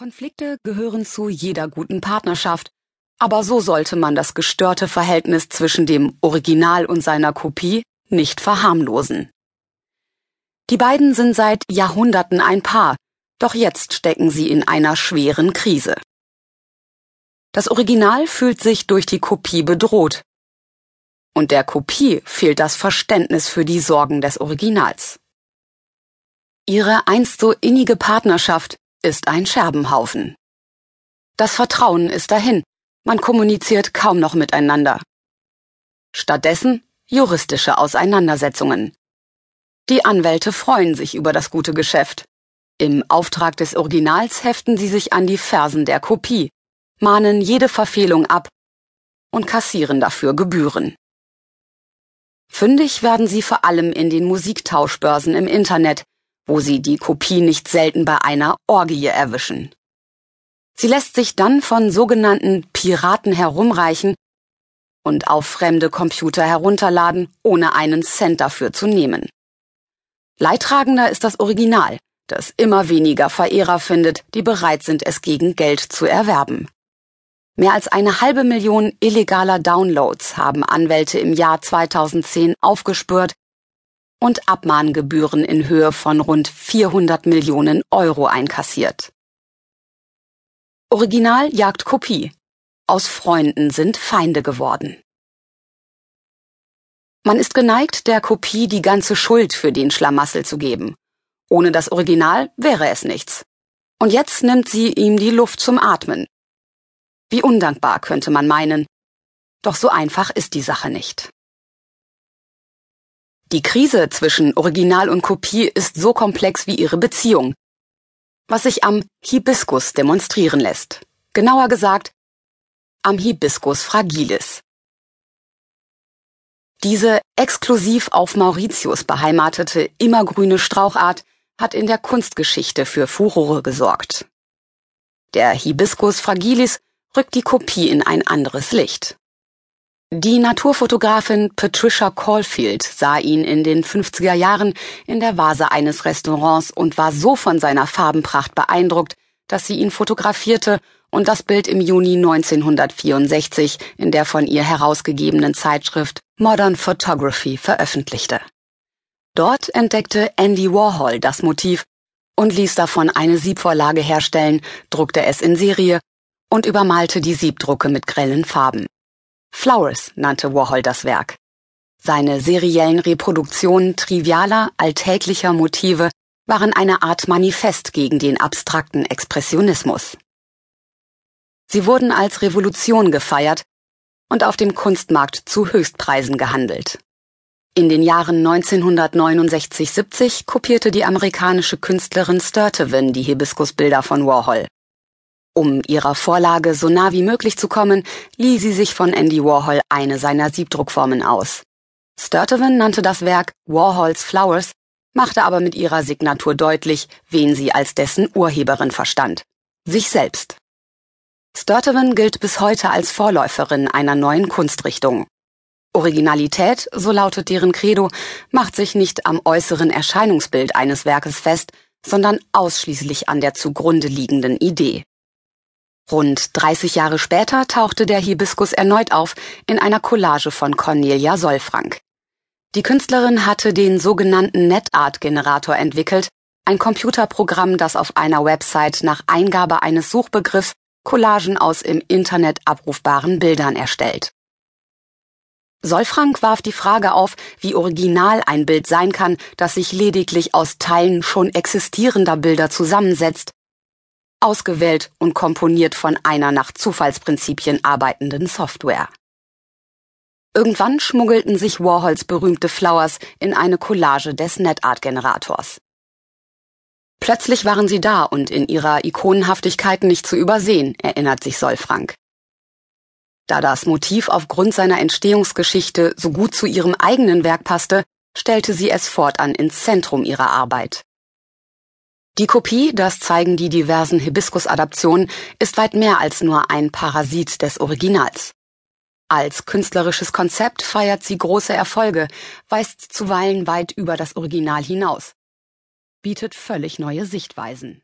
Konflikte gehören zu jeder guten Partnerschaft, aber so sollte man das gestörte Verhältnis zwischen dem Original und seiner Kopie nicht verharmlosen. Die beiden sind seit Jahrhunderten ein Paar, doch jetzt stecken sie in einer schweren Krise. Das Original fühlt sich durch die Kopie bedroht. Und der Kopie fehlt das Verständnis für die Sorgen des Originals. Ihre einst so innige Partnerschaft ist ein Scherbenhaufen. Das Vertrauen ist dahin, man kommuniziert kaum noch miteinander. Stattdessen juristische Auseinandersetzungen. Die Anwälte freuen sich über das gute Geschäft. Im Auftrag des Originals heften sie sich an die Fersen der Kopie, mahnen jede Verfehlung ab und kassieren dafür Gebühren. Fündig werden sie vor allem in den Musiktauschbörsen im Internet, wo sie die Kopie nicht selten bei einer Orgie erwischen. Sie lässt sich dann von sogenannten Piraten herumreichen und auf fremde Computer herunterladen, ohne einen Cent dafür zu nehmen. Leidtragender ist das Original, das immer weniger Verehrer findet, die bereit sind, es gegen Geld zu erwerben. Mehr als eine halbe Million illegaler Downloads haben Anwälte im Jahr 2010 aufgespürt und Abmahngebühren in Höhe von rund 400 Millionen Euro einkassiert. Original jagt Kopie. Aus Freunden sind Feinde geworden. Man ist geneigt, der Kopie die ganze Schuld für den Schlamassel zu geben. Ohne das Original wäre es nichts. Und jetzt nimmt sie ihm die Luft zum Atmen. Wie undankbar könnte man meinen. Doch so einfach ist die Sache nicht. Die Krise zwischen Original und Kopie ist so komplex wie ihre Beziehung, was sich am Hibiskus demonstrieren lässt. Genauer gesagt, am Hibiscus fragilis. Diese exklusiv auf Mauritius beheimatete immergrüne Strauchart hat in der Kunstgeschichte für Furore gesorgt. Der Hibiscus fragilis rückt die Kopie in ein anderes Licht. Die Naturfotografin Patricia Caulfield sah ihn in den 50er Jahren in der Vase eines Restaurants und war so von seiner Farbenpracht beeindruckt, dass sie ihn fotografierte und das Bild im Juni 1964 in der von ihr herausgegebenen Zeitschrift Modern Photography veröffentlichte. Dort entdeckte Andy Warhol das Motiv und ließ davon eine Siebvorlage herstellen, druckte es in Serie und übermalte die Siebdrucke mit grellen Farben. Flowers nannte Warhol das Werk. Seine seriellen Reproduktionen trivialer, alltäglicher Motive waren eine Art Manifest gegen den abstrakten Expressionismus. Sie wurden als Revolution gefeiert und auf dem Kunstmarkt zu Höchstpreisen gehandelt. In den Jahren 1969-70 kopierte die amerikanische Künstlerin Sturtevant die Hibiskusbilder von Warhol. Um ihrer Vorlage so nah wie möglich zu kommen, lieh sie sich von Andy Warhol eine seiner Siebdruckformen aus. Sturtevant nannte das Werk Warhols Flowers, machte aber mit ihrer Signatur deutlich, wen sie als dessen Urheberin verstand. Sich selbst. Sturtevant gilt bis heute als Vorläuferin einer neuen Kunstrichtung. Originalität, so lautet deren Credo, macht sich nicht am äußeren Erscheinungsbild eines Werkes fest, sondern ausschließlich an der zugrunde liegenden Idee. Rund 30 Jahre später tauchte der Hibiskus erneut auf in einer Collage von Cornelia Solfrank. Die Künstlerin hatte den sogenannten NetArt-Generator entwickelt, ein Computerprogramm, das auf einer Website nach Eingabe eines Suchbegriffs Collagen aus im Internet abrufbaren Bildern erstellt. Solfrank warf die Frage auf, wie original ein Bild sein kann, das sich lediglich aus Teilen schon existierender Bilder zusammensetzt ausgewählt und komponiert von einer nach Zufallsprinzipien arbeitenden Software. Irgendwann schmuggelten sich Warhols berühmte Flowers in eine Collage des NetArt-Generators. Plötzlich waren sie da und in ihrer Ikonenhaftigkeit nicht zu übersehen, erinnert sich Solfrank. Da das Motiv aufgrund seiner Entstehungsgeschichte so gut zu ihrem eigenen Werk passte, stellte sie es fortan ins Zentrum ihrer Arbeit. Die Kopie, das zeigen die diversen Hibiskus-Adaptionen, ist weit mehr als nur ein Parasit des Originals. Als künstlerisches Konzept feiert sie große Erfolge, weist zuweilen weit über das Original hinaus, bietet völlig neue Sichtweisen.